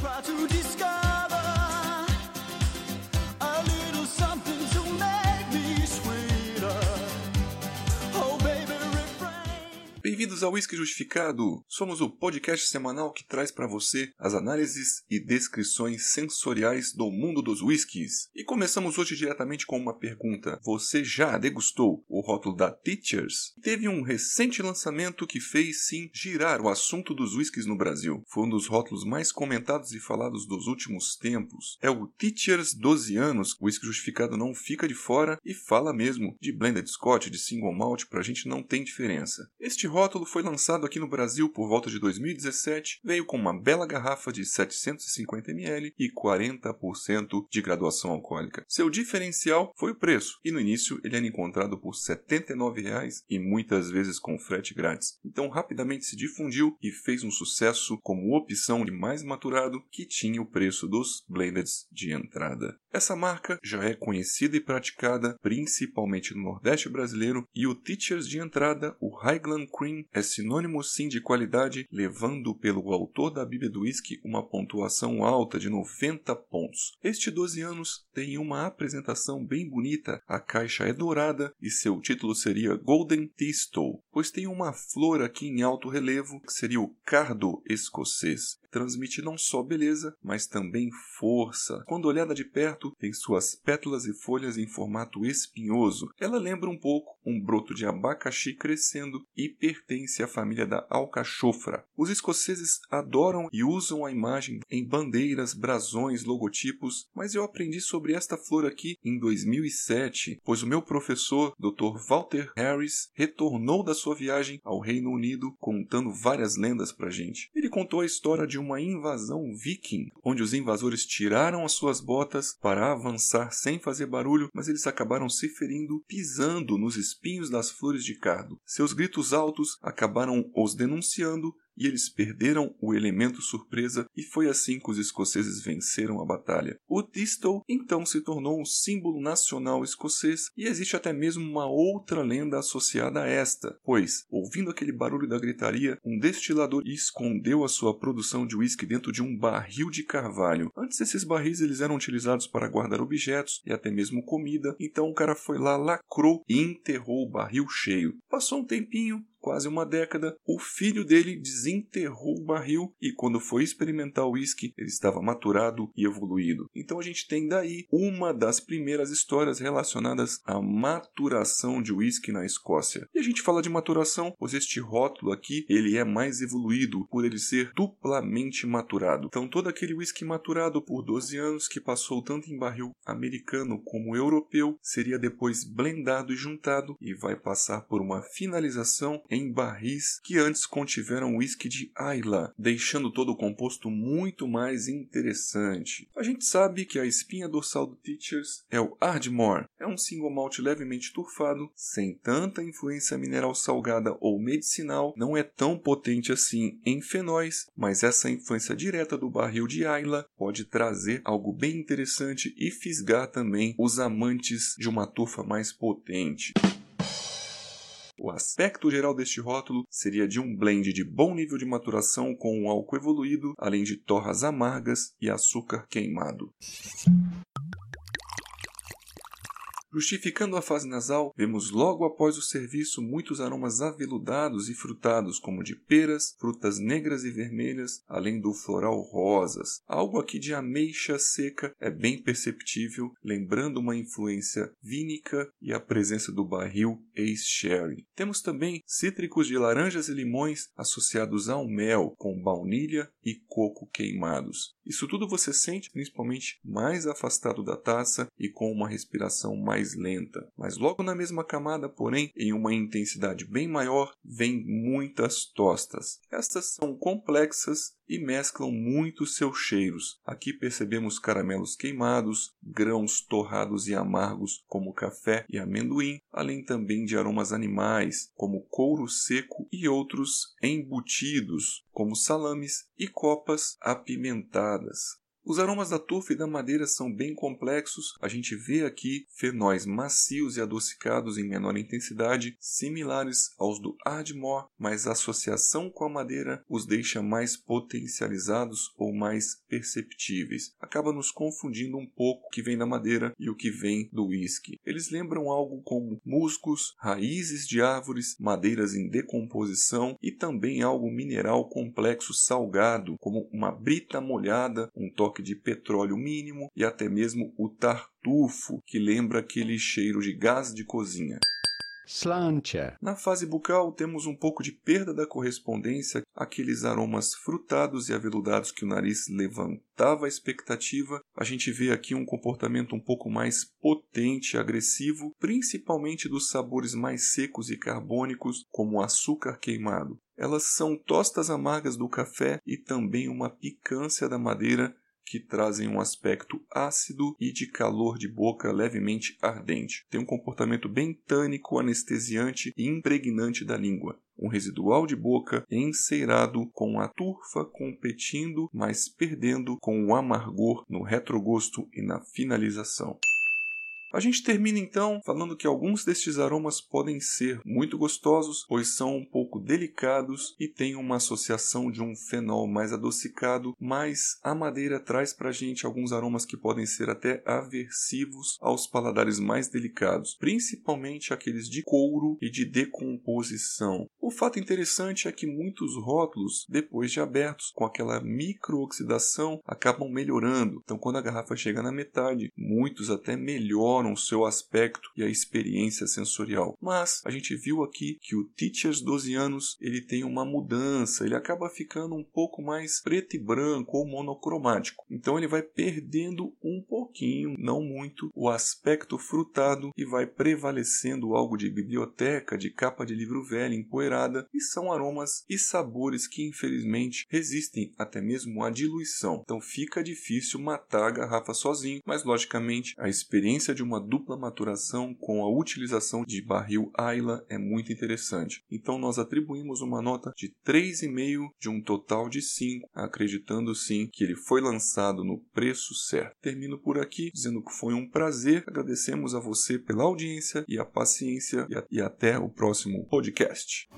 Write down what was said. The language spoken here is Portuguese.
Try to discover Bem-vindos ao Whisky Justificado. Somos o podcast semanal que traz para você as análises e descrições sensoriais do mundo dos whiskies. E começamos hoje diretamente com uma pergunta. Você já degustou o rótulo da Teachers? Teve um recente lançamento que fez sim girar o assunto dos whiskies no Brasil. Foi um dos rótulos mais comentados e falados dos últimos tempos. É o Teachers 12 anos. O Whisky Justificado não fica de fora e fala mesmo de blended Scotch, de single malt, pra gente não tem diferença. Este rótulo foi lançado aqui no Brasil por volta de 2017, veio com uma bela garrafa de 750ml e 40% de graduação alcoólica. Seu diferencial foi o preço, e no início ele era encontrado por R$ 79,00 e muitas vezes com frete grátis. Então rapidamente se difundiu e fez um sucesso como opção de mais maturado que tinha o preço dos blendeds de entrada. Essa marca já é conhecida e praticada principalmente no Nordeste brasileiro e o Teachers de entrada, o Highland Cream, é sinônimo sim de qualidade, levando pelo autor da Bíblia do Whisky uma pontuação alta de 90 pontos. Este 12 anos tem uma apresentação bem bonita, a caixa é dourada e seu título seria Golden Thistle, pois tem uma flor aqui em alto relevo que seria o cardo escocês. Transmite não só beleza, mas também força. Quando olhada de perto, tem suas pétalas e folhas em formato espinhoso. Ela lembra um pouco um broto de abacaxi crescendo e pertence à família da alcachofra. Os escoceses adoram e usam a imagem em bandeiras, brasões, logotipos, mas eu aprendi sobre esta flor aqui em 2007, pois o meu professor, Dr. Walter Harris, retornou da sua viagem ao Reino Unido contando várias lendas pra gente. Ele contou a história de uma invasão viking, onde os invasores tiraram as suas botas para avançar sem fazer barulho, mas eles acabaram se ferindo pisando nos espinhos das flores de cardo. Seus gritos altos acabaram os denunciando e eles perderam o elemento surpresa e foi assim que os escoceses venceram a batalha. O Thistle então se tornou um símbolo nacional escocês e existe até mesmo uma outra lenda associada a esta, pois, ouvindo aquele barulho da gritaria, um destilador escondeu a sua produção de uísque dentro de um barril de carvalho. Antes esses barris eles eram utilizados para guardar objetos e até mesmo comida, então o cara foi lá, lacrou e enterrou o barril cheio. Passou um tempinho, quase uma década, o filho dele desenterrou o barril e quando foi experimentar o uísque, ele estava maturado e evoluído. Então a gente tem daí uma das primeiras histórias relacionadas à maturação de uísque na Escócia. E a gente fala de maturação, pois este rótulo aqui, ele é mais evoluído por ele ser duplamente maturado. Então todo aquele uísque maturado por 12 anos que passou tanto em barril americano como europeu, seria depois blendado e juntado e vai passar por uma finalização em barris que antes contiveram whisky de Islay, deixando todo o composto muito mais interessante. A gente sabe que a espinha dorsal do Teachers é o Ardmore. É um single malt levemente turfado, sem tanta influência mineral salgada ou medicinal, não é tão potente assim em fenóis, mas essa influência direta do barril de Islay pode trazer algo bem interessante e fisgar também os amantes de uma turfa mais potente. O aspecto geral deste rótulo seria de um blend de bom nível de maturação com um álcool evoluído, além de torras amargas e açúcar queimado. Justificando a fase nasal, vemos logo após o serviço muitos aromas aveludados e frutados, como de peras, frutas negras e vermelhas, além do floral rosas. Algo aqui de ameixa seca é bem perceptível, lembrando uma influência vínica e a presença do barril Ace Sherry. Temos também cítricos de laranjas e limões associados ao mel, com baunilha e coco queimados. Isso tudo você sente principalmente mais afastado da taça e com uma respiração mais lenta. Mas logo na mesma camada, porém, em uma intensidade bem maior, vem muitas tostas. Estas são complexas e mesclam muito seus cheiros. Aqui percebemos caramelos queimados, grãos torrados e amargos, como café e amendoim, além também de aromas animais, como couro seco e outros embutidos, como salames e copas apimentadas. Os aromas da turfa e da madeira são bem complexos. A gente vê aqui fenóis macios e adocicados em menor intensidade, similares aos do Ardmore, mas a associação com a madeira os deixa mais potencializados ou mais perceptíveis. Acaba nos confundindo um pouco o que vem da madeira e o que vem do whisky. Eles lembram algo como musgos, raízes de árvores, madeiras em decomposição e também algo mineral complexo salgado, como uma brita molhada, um toque de petróleo mínimo e até mesmo o tartufo, que lembra aquele cheiro de gás de cozinha. Slantia. Na fase bucal, temos um pouco de perda da correspondência àqueles aromas frutados e aveludados que o nariz levantava a expectativa. A gente vê aqui um comportamento um pouco mais potente e agressivo, principalmente dos sabores mais secos e carbônicos, como o açúcar queimado. Elas são tostas amargas do café e também uma picância da madeira que trazem um aspecto ácido e de calor de boca levemente ardente. Tem um comportamento bem tânico, anestesiante e impregnante da língua. Um residual de boca enceirado com a turfa competindo, mas perdendo com o amargor no retrogosto e na finalização. A gente termina então falando que alguns destes aromas podem ser muito gostosos, pois são um pouco delicados e têm uma associação de um fenol mais adocicado, mas a madeira traz pra gente alguns aromas que podem ser até aversivos aos paladares mais delicados, principalmente aqueles de couro e de decomposição. O fato interessante é que muitos rótulos, depois de abertos, com aquela microoxidação, acabam melhorando. Então, quando a garrafa chega na metade, muitos até melhoram o seu aspecto e a experiência sensorial. Mas a gente viu aqui que o Teachers 12 anos ele tem uma mudança, ele acaba ficando um pouco mais preto e branco ou monocromático. Então ele vai perdendo um pouquinho, não muito, o aspecto frutado e vai prevalecendo algo de biblioteca, de capa de livro velho empoeirada, e são aromas e sabores que infelizmente resistem até mesmo à diluição. Então fica difícil matar a garrafa sozinho, mas logicamente a experiência de uma dupla maturação com a utilização de barril Ayla é muito interessante. Então nós atribuímos uma nota de 3,5 de um total de 5, acreditando sim que ele foi lançado no preço certo. Termino por aqui dizendo que foi um prazer. Agradecemos a você pela audiência e a paciência e, a, e até o próximo podcast.